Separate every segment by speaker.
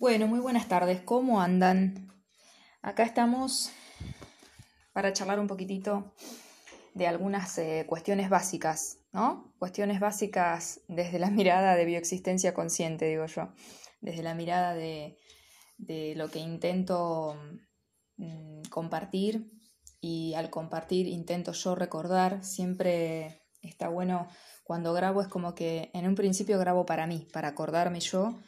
Speaker 1: Bueno, muy buenas tardes. ¿Cómo andan? Acá estamos para charlar un poquitito de algunas eh, cuestiones básicas, ¿no? Cuestiones básicas desde la mirada de bioexistencia consciente, digo yo, desde la mirada de, de lo que intento mm, compartir y al compartir intento yo recordar, siempre está bueno cuando grabo es como que en un principio grabo para mí, para acordarme yo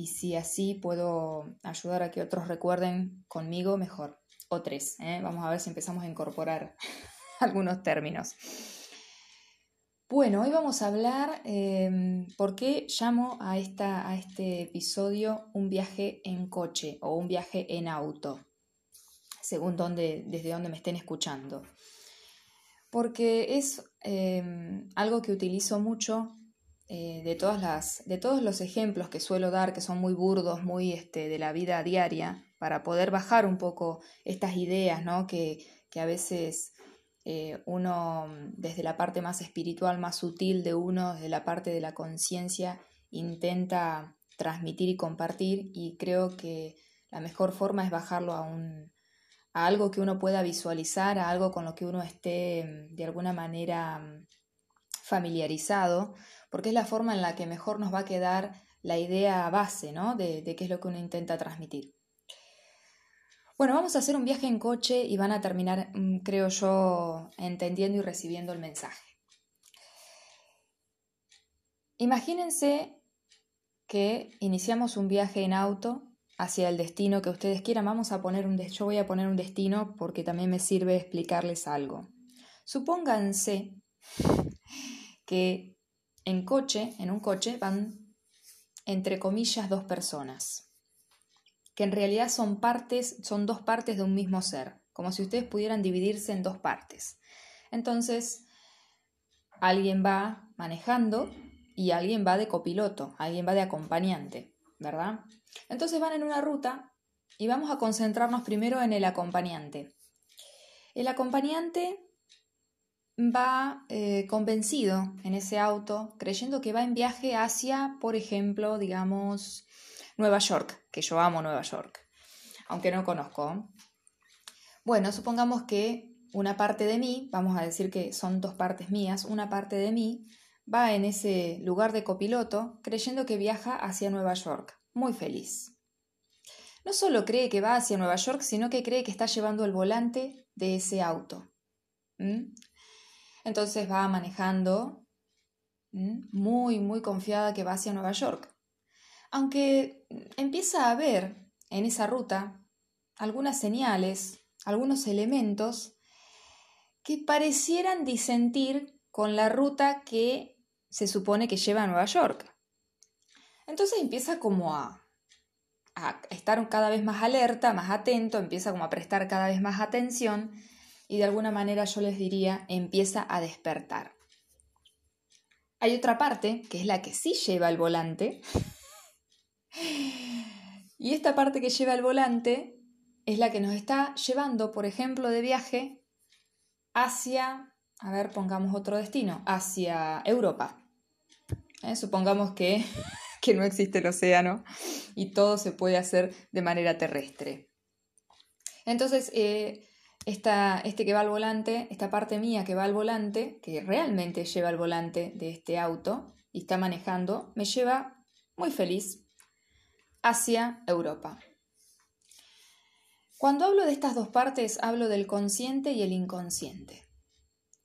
Speaker 1: y si así puedo ayudar a que otros recuerden conmigo, mejor. O tres, ¿eh? vamos a ver si empezamos a incorporar algunos términos. Bueno, hoy vamos a hablar eh, por qué llamo a, esta, a este episodio un viaje en coche o un viaje en auto, según desde donde me estén escuchando. Porque es eh, algo que utilizo mucho eh, de, todas las, de todos los ejemplos que suelo dar, que son muy burdos, muy este, de la vida diaria, para poder bajar un poco estas ideas ¿no? que, que a veces eh, uno desde la parte más espiritual, más sutil de uno, desde la parte de la conciencia, intenta transmitir y compartir y creo que la mejor forma es bajarlo a, un, a algo que uno pueda visualizar, a algo con lo que uno esté de alguna manera familiarizado, porque es la forma en la que mejor nos va a quedar la idea base ¿no? de, qué es lo que uno intenta transmitir. Bueno, vamos a hacer un viaje en coche y van a terminar, mm, creo yo, entendiendo y recibiendo el mensaje. Imagínense que iniciamos un viaje en auto hacia el destino que ustedes quieran. Vamos a poner un yo voy a poner un destino porque también me sirve explicarles algo. Supónganse que en coche, en un coche van entre comillas dos personas que en realidad son partes, son dos partes de un mismo ser, como si ustedes pudieran dividirse en dos partes. Entonces, alguien va manejando y alguien va de copiloto, alguien va de acompañante, ¿verdad? Entonces van en una ruta y vamos a concentrarnos primero en el acompañante. El acompañante va eh, convencido en ese auto, creyendo que va en viaje hacia, por ejemplo, digamos, Nueva York, que yo amo Nueva York, aunque no conozco. Bueno, supongamos que una parte de mí, vamos a decir que son dos partes mías, una parte de mí va en ese lugar de copiloto creyendo que viaja hacia Nueva York, muy feliz. No solo cree que va hacia Nueva York, sino que cree que está llevando el volante de ese auto. Entonces va manejando muy, muy confiada que va hacia Nueva York aunque empieza a ver en esa ruta algunas señales, algunos elementos que parecieran disentir con la ruta que se supone que lleva a Nueva York. Entonces empieza como a, a estar cada vez más alerta, más atento, empieza como a prestar cada vez más atención y de alguna manera yo les diría empieza a despertar. Hay otra parte, que es la que sí lleva el volante, y esta parte que lleva el volante es la que nos está llevando, por ejemplo, de viaje hacia, a ver, pongamos otro destino, hacia Europa. ¿Eh? Supongamos que, que no existe el océano y todo se puede hacer de manera terrestre. Entonces, eh, este que va al volante, esta parte mía que va al volante, que realmente lleva el volante de este auto y está manejando, me lleva muy feliz hacia Europa. Cuando hablo de estas dos partes, hablo del consciente y el inconsciente.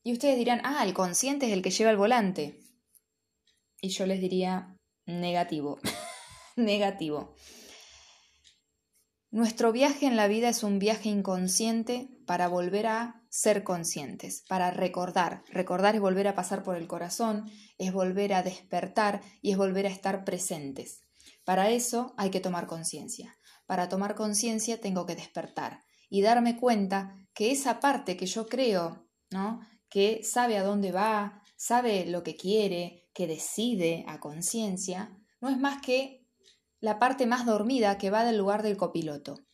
Speaker 1: Y ustedes dirán, ah, el consciente es el que lleva el volante. Y yo les diría, negativo, negativo. Nuestro viaje en la vida es un viaje inconsciente para volver a ser conscientes, para recordar. Recordar es volver a pasar por el corazón, es volver a despertar y es volver a estar presentes. Para eso hay que tomar conciencia. Para tomar conciencia tengo que despertar y darme cuenta que esa parte que yo creo, ¿no? que sabe a dónde va, sabe lo que quiere, que decide a conciencia, no es más que la parte más dormida que va del lugar del copiloto.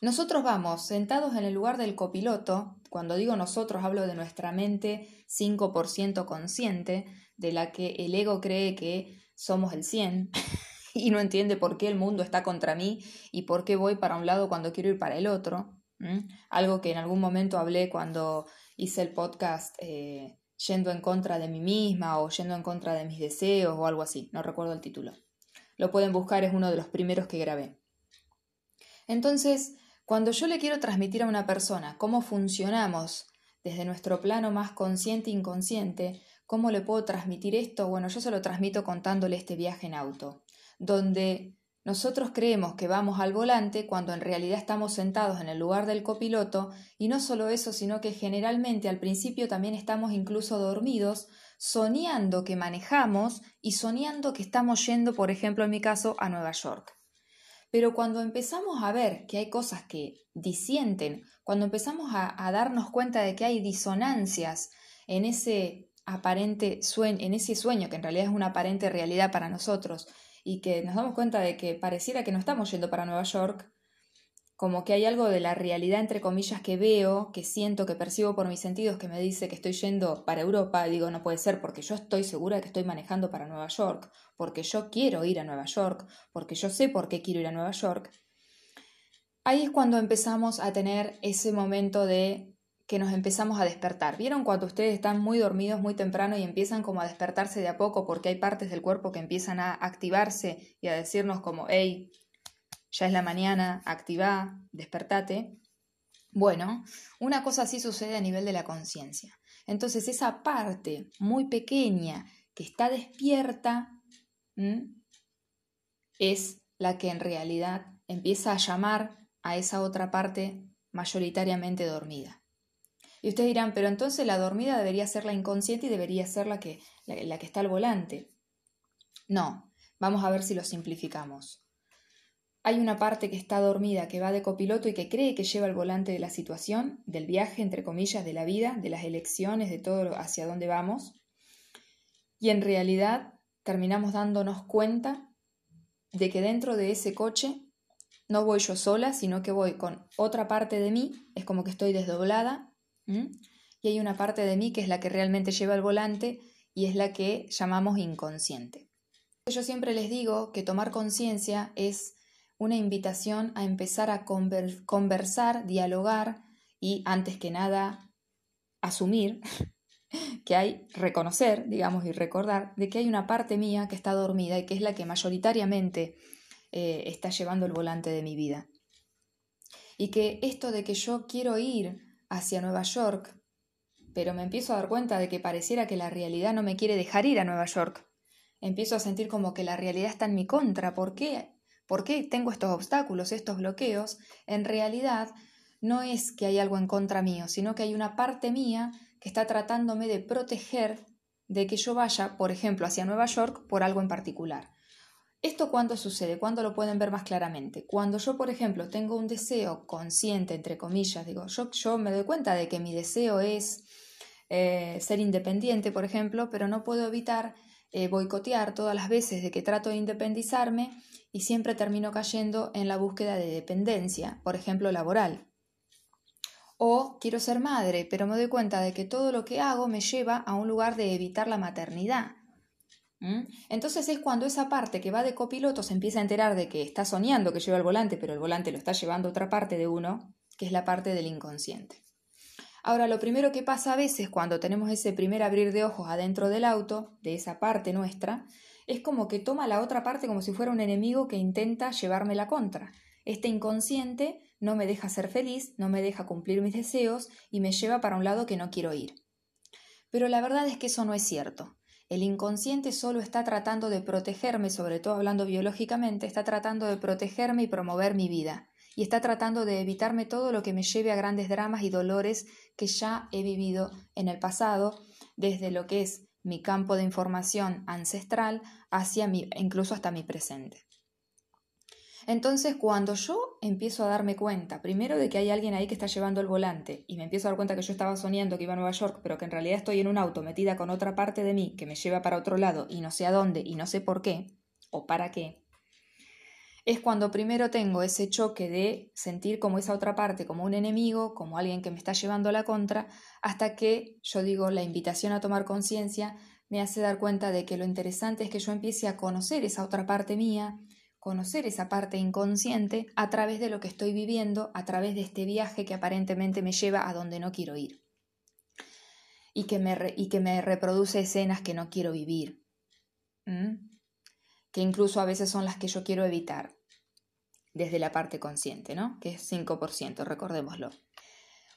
Speaker 1: Nosotros vamos sentados en el lugar del copiloto, cuando digo nosotros hablo de nuestra mente 5% consciente, de la que el ego cree que somos el 100, y no entiende por qué el mundo está contra mí y por qué voy para un lado cuando quiero ir para el otro. Algo que en algún momento hablé cuando hice el podcast eh, yendo en contra de mí misma o yendo en contra de mis deseos o algo así, no recuerdo el título. Lo pueden buscar, es uno de los primeros que grabé. Entonces, cuando yo le quiero transmitir a una persona cómo funcionamos desde nuestro plano más consciente e inconsciente, ¿cómo le puedo transmitir esto? Bueno, yo se lo transmito contándole este viaje en auto, donde nosotros creemos que vamos al volante cuando en realidad estamos sentados en el lugar del copiloto y no solo eso, sino que generalmente al principio también estamos incluso dormidos, soñando que manejamos y soñando que estamos yendo, por ejemplo, en mi caso, a Nueva York. Pero cuando empezamos a ver que hay cosas que disienten, cuando empezamos a, a darnos cuenta de que hay disonancias en ese aparente sueño, en ese sueño que en realidad es una aparente realidad para nosotros, y que nos damos cuenta de que pareciera que no estamos yendo para Nueva York, como que hay algo de la realidad, entre comillas, que veo, que siento, que percibo por mis sentidos, que me dice que estoy yendo para Europa, digo, no puede ser, porque yo estoy segura de que estoy manejando para Nueva York, porque yo quiero ir a Nueva York, porque yo sé por qué quiero ir a Nueva York. Ahí es cuando empezamos a tener ese momento de que nos empezamos a despertar. ¿Vieron cuando ustedes están muy dormidos muy temprano y empiezan como a despertarse de a poco porque hay partes del cuerpo que empiezan a activarse y a decirnos como, hey, ya es la mañana, activa, despertate? Bueno, una cosa así sucede a nivel de la conciencia. Entonces esa parte muy pequeña que está despierta es la que en realidad empieza a llamar a esa otra parte mayoritariamente dormida. Y ustedes dirán, pero entonces la dormida debería ser la inconsciente y debería ser la que, la, que está al volante. No, vamos a ver si lo simplificamos. Hay una parte que está dormida, que va de copiloto y que cree que lleva el volante de la situación, del viaje, entre comillas, de la vida, de las elecciones, de todo hacia dónde vamos. Y en realidad terminamos dándonos cuenta de que dentro de ese coche no voy yo sola, sino que voy con otra parte de mí, es como que estoy desdoblada y hay una parte de mí que es la que realmente lleva el volante y es la que llamamos inconsciente. Yo siempre les digo que tomar conciencia es una invitación a empezar a conversar, dialogar y, antes que nada, asumir que hay, reconocer, digamos, y recordar de que hay una parte mía que está dormida y que es la que mayoritariamente eh, está llevando el volante de mi vida. Y que esto de que yo quiero ir hacia Nueva York, pero me empiezo a dar cuenta de que pareciera que la realidad no me quiere dejar ir a Nueva York. Empiezo a sentir como que la realidad está en mi contra. ¿Por qué? ¿Por qué tengo estos obstáculos, estos bloqueos? En realidad no es que hay algo en contra mío, sino que hay una parte mía que está tratándome de proteger de que yo vaya, por ejemplo, hacia Nueva York por algo en particular. ¿Esto cuándo sucede? ¿Cuándo lo pueden ver más claramente? Cuando yo, por ejemplo, tengo un deseo consciente, entre comillas, digo, yo, yo me doy cuenta de que mi deseo es eh, ser independiente, por ejemplo, pero no puedo evitar eh, boicotear todas las veces de que trato de independizarme y siempre termino cayendo en la búsqueda de dependencia, por ejemplo, laboral. O quiero ser madre, pero me doy cuenta de que todo lo que hago me lleva a un lugar de evitar la maternidad. ¿Mm? Entonces es cuando esa parte que va de copiloto se empieza a enterar de que está soñando que lleva el volante, pero el volante lo está llevando otra parte de uno, que es la parte del inconsciente. Ahora, lo primero que pasa a veces cuando tenemos ese primer abrir de ojos adentro del auto, de esa parte nuestra, es como que toma la otra parte como si fuera un enemigo que intenta llevarme la contra. Este inconsciente no me deja ser feliz, no me deja cumplir mis deseos y me lleva para un lado que no quiero ir. Pero la verdad es que eso no es cierto. El inconsciente solo está tratando de protegerme, sobre todo hablando biológicamente, está tratando de protegerme y promover mi vida. Y está tratando de evitarme todo lo que me lleve a grandes dramas y dolores que ya he vivido en el pasado, desde lo que es mi campo de información ancestral hacia mi, incluso hasta mi presente. Entonces, cuando yo empiezo a darme cuenta, primero de que hay alguien ahí que está llevando el volante, y me empiezo a dar cuenta que yo estaba soñando que iba a Nueva York, pero que en realidad estoy en un auto metida con otra parte de mí que me lleva para otro lado y no sé a dónde y no sé por qué o para qué, es cuando primero tengo ese choque de sentir como esa otra parte, como un enemigo, como alguien que me está llevando a la contra, hasta que yo digo la invitación a tomar conciencia me hace dar cuenta de que lo interesante es que yo empiece a conocer esa otra parte mía, conocer esa parte inconsciente a través de lo que estoy viviendo, a través de este viaje que aparentemente me lleva a donde no quiero ir y que me, y que me reproduce escenas que no quiero vivir, que incluso a veces son las que yo quiero evitar desde la parte consciente, ¿no? que es 5%, recordémoslo.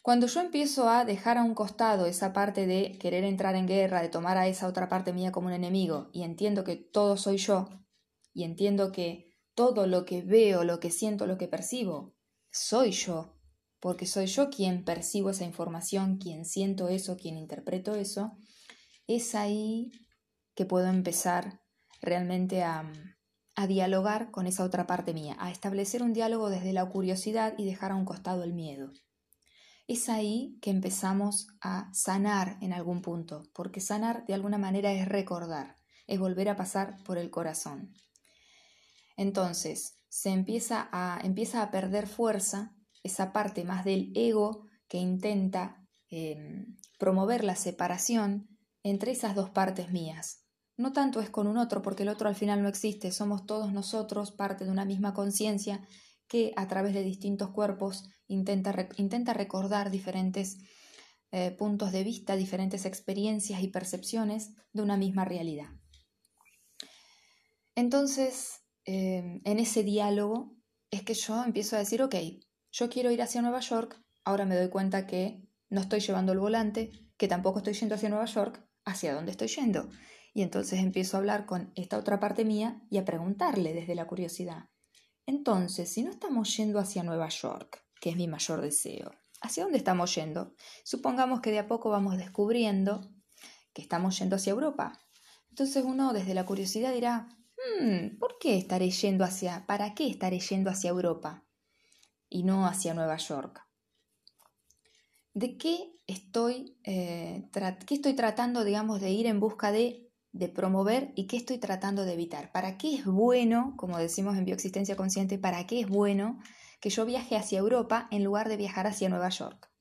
Speaker 1: Cuando yo empiezo a dejar a un costado esa parte de querer entrar en guerra, de tomar a esa otra parte mía como un enemigo, y entiendo que todo soy yo, y entiendo que todo lo que veo, lo que siento, lo que percibo, soy yo, porque soy yo quien percibo esa información, quien siento eso, quien interpreto eso, es ahí que puedo empezar realmente a, a dialogar con esa otra parte mía, a establecer un diálogo desde la curiosidad y dejar a un costado el miedo. Es ahí que empezamos a sanar en algún punto, porque sanar de alguna manera es recordar, es volver a pasar por el corazón. Entonces, se empieza a, empieza a perder fuerza esa parte más del ego que intenta em, promover la separación entre esas dos partes mías. No tanto es con un otro, porque el otro al final no existe, somos todos nosotros parte de una misma conciencia que a través de distintos cuerpos intenta, intenta recordar diferentes eh, puntos de vista, diferentes experiencias y percepciones de una misma realidad. Entonces, em, en ese diálogo es que yo empiezo a decir, ok, yo quiero ir hacia Nueva York, ahora me doy cuenta que no estoy llevando el volante, que tampoco estoy yendo hacia Nueva York, ¿hacia dónde estoy yendo? Y entonces empiezo a hablar con esta otra parte mía y a preguntarle desde la curiosidad, entonces, si no estamos yendo hacia Nueva York, que es mi mayor deseo, ¿hacia dónde estamos yendo? Supongamos que de a poco vamos descubriendo que estamos yendo hacia Europa. Entonces uno desde la curiosidad dirá, hmm, ¿por qué estaré yendo hacia, para qué estaré yendo hacia Europa y no hacia Nueva York? ¿De qué estoy, eh, qué estoy tratando, digamos, de ir en busca de de promover y qué estoy tratando de evitar. ¿Para qué es bueno, como decimos en bioexistencia consciente, para qué es bueno que yo viaje hacia Europa en lugar de viajar hacia Nueva York?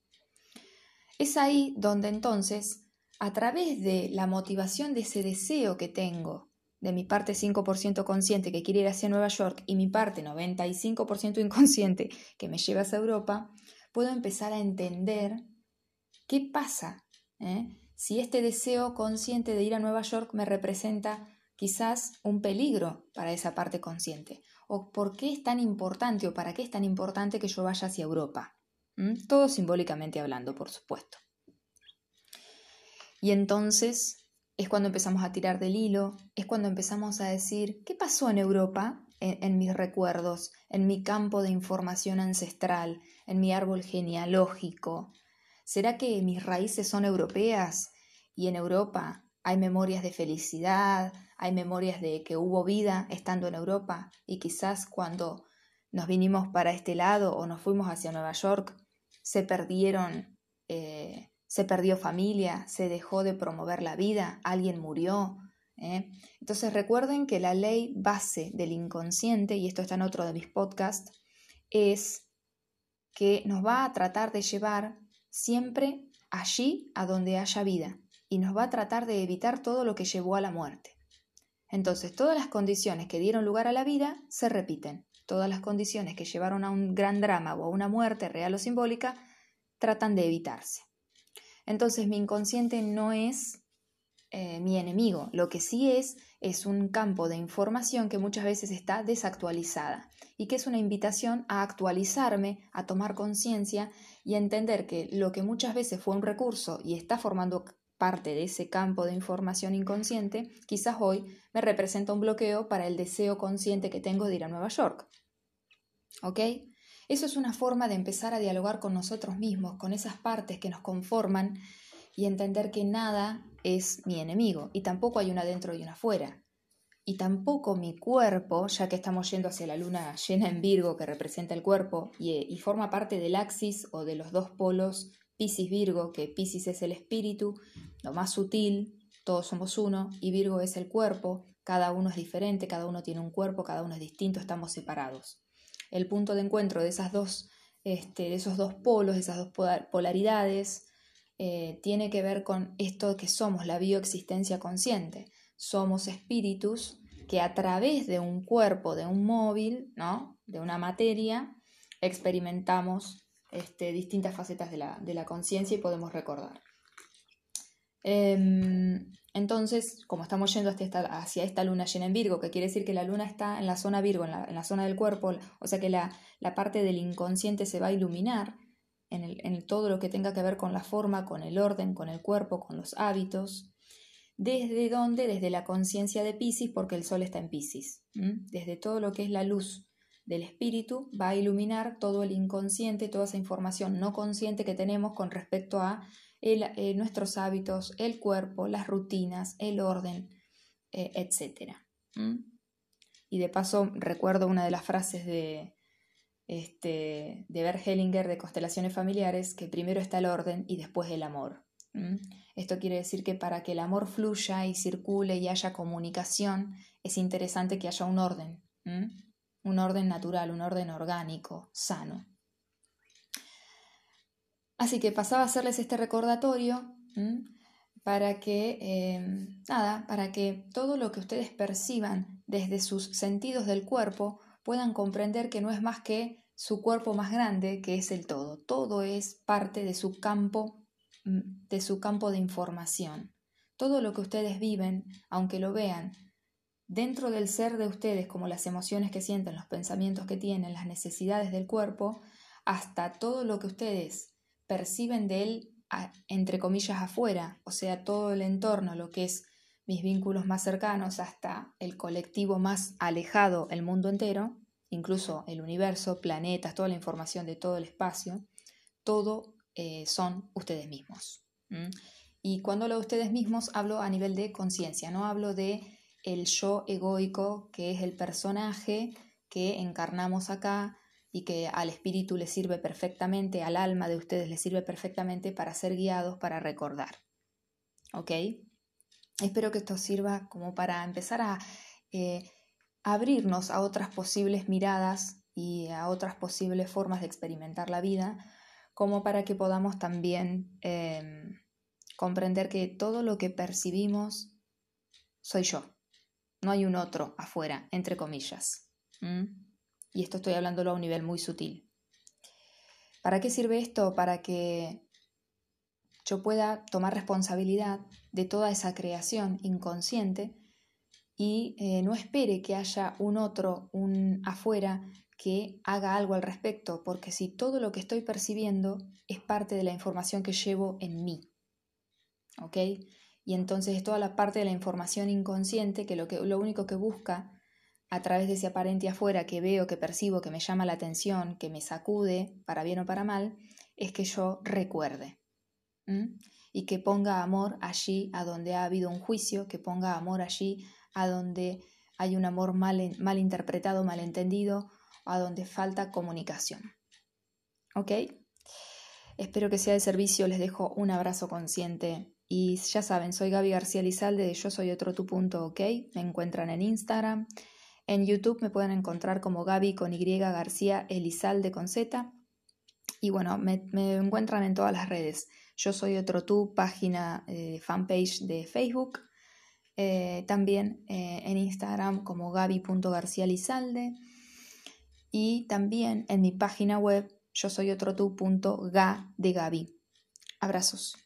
Speaker 1: Es ahí donde entonces, a través de la motivación de ese deseo que tengo, de mi parte 5% consciente que quiere ir hacia Nueva York y mi parte 95% inconsciente que me lleva hacia Europa, puedo empezar a entender qué pasa. ¿eh? si este deseo consciente de ir a Nueva York me representa quizás un peligro para esa parte consciente, o por qué es tan importante o para qué es tan importante que yo vaya hacia Europa. Todo simbólicamente hablando, por supuesto. Y entonces es cuando empezamos a tirar del hilo, es cuando empezamos a decir, ¿qué pasó en Europa? en mis recuerdos, en mi campo de información ancestral, en mi árbol genealógico, ¿Será que mis raíces son europeas y en Europa hay memorias de felicidad, hay memorias de que hubo vida estando en Europa. Y quizás cuando nos vinimos para este lado o nos fuimos hacia Nueva York se perdieron, eh, se perdió familia, se dejó de promover la vida, alguien murió. ¿eh? Entonces recuerden que la ley base del inconsciente, y esto está en otro de mis podcasts, es que nos va a tratar de llevar siempre allí a donde haya vida y nos va a tratar de evitar todo lo que llevó a la muerte. Entonces, todas las condiciones que dieron lugar a la vida se repiten. Todas las condiciones que llevaron a un gran drama o a una muerte real o simbólica tratan de evitarse. Entonces, mi inconsciente no es eh, mi enemigo. Lo que sí es es un campo de información que muchas veces está desactualizada y que es una invitación a actualizarme, a tomar conciencia y a entender que lo que muchas veces fue un recurso y está formando parte de ese campo de información inconsciente, quizás hoy me representa un bloqueo para el deseo consciente que tengo de ir a Nueva York. ¿Ok? Eso es una forma de empezar a dialogar con nosotros mismos, con esas partes que nos conforman y entender que nada es mi enemigo y tampoco hay una dentro y una afuera. Y tampoco mi cuerpo, ya que estamos yendo hacia la luna llena en Virgo que representa el cuerpo y, forma parte del axis o de los dos polos Piscis-Virgo, que Piscis es el espíritu, lo más sutil, todos somos uno, y Virgo es el cuerpo, cada uno es diferente, cada uno tiene un cuerpo, cada uno es distinto, estamos separados. El punto de encuentro de, esas dos, este, de esos dos polos, de esas dos polaridades, eh, tiene que ver con esto que somos, la bioexistencia consciente. Somos espíritus que a través de un cuerpo, de un móvil, ¿no? de una materia, experimentamos este, distintas facetas de la, de la conciencia y podemos recordar. Em, entonces, como estamos yendo hacia esta, luna llena en Virgo, que quiere decir que la luna está en la zona Virgo, en la, zona del cuerpo, o sea que la, parte del inconsciente se va a iluminar en, en, todo lo que tenga que ver con la forma, con el orden, con el cuerpo, con los hábitos. ¿Desde dónde? Desde la conciencia de Pisces, porque el Sol está en Pisces. Desde todo lo que es la luz del espíritu va a iluminar todo el inconsciente, toda esa información no consciente que tenemos con respecto a eh, nuestros hábitos, el cuerpo, las rutinas, el orden, eh, etc. Y de paso recuerdo una de las frases de, este, de Bert Hellinger de Constelaciones Familiares, que primero está el orden y después el amor. Esto quiere decir que para que el amor fluya y circule y haya comunicación, es interesante que haya un orden, un orden natural, un orden orgánico, sano. Así que pasaba a hacerles este recordatorio para que, em, nada, para que todo lo que ustedes perciban desde sus sentidos del cuerpo puedan comprender que no es más que su cuerpo más grande, que es el todo. Todo es parte de su campo, de su campo de información. Todo lo que ustedes viven, aunque lo vean dentro del ser de ustedes, como las emociones que sienten, los pensamientos que tienen, las necesidades del cuerpo, hasta todo lo que ustedes perciben de él, entre comillas, afuera, o sea, todo el entorno, lo que es mis vínculos más cercanos hasta el colectivo más alejado, el mundo entero, incluso el universo, planetas, toda la información de todo el espacio, todo eh, son ustedes mismos. Y cuando hablo de ustedes mismos, hablo a nivel de conciencia, no hablo de el yo egoico, que es el personaje que encarnamos acá, y que al espíritu le sirve perfectamente, al alma de ustedes le sirve perfectamente para ser guiados, para recordar. ¿Ok? Espero que esto sirva como para empezar a eh, abrirnos a otras posibles miradas y a otras posibles formas de experimentar la vida, como para que podamos también em, comprender que todo lo que percibimos soy yo, no hay un otro afuera, entre comillas. Y esto estoy hablándolo a un nivel muy sutil. ¿Para qué sirve esto? Para que yo pueda tomar responsabilidad de toda esa creación inconsciente y eh, no espere que haya un otro, un afuera, que haga algo al respecto, porque si todo lo que estoy percibiendo es parte de la información que llevo en mí, ¿ok? Y entonces es toda la parte de la información inconsciente que lo, que, lo único que busca a través de ese aparente afuera que veo, que percibo, que me llama la atención, que me sacude, para bien o para mal, es que yo recuerde. Y que ponga amor allí a donde ha habido un juicio, que ponga amor allí a donde hay un amor mal, mal interpretado, mal entendido, a donde falta comunicación. ¿Ok? Espero que sea de servicio, les dejo un abrazo consciente y ya saben, soy Gaby García Lizalde de Yo Soy Otro Tu Punto, ¿ok? Me encuentran en Instagram, en YouTube me pueden encontrar como Gaby con Y García Elizalde con Z. Y bueno, me, encuentran en todas las redes. Yo soy otro tú, página eh, fanpage de Facebook. Eh, también eh, en Instagram como Lizalde Y también en mi página web yo soy otro tú.ga de Gaby. Abrazos.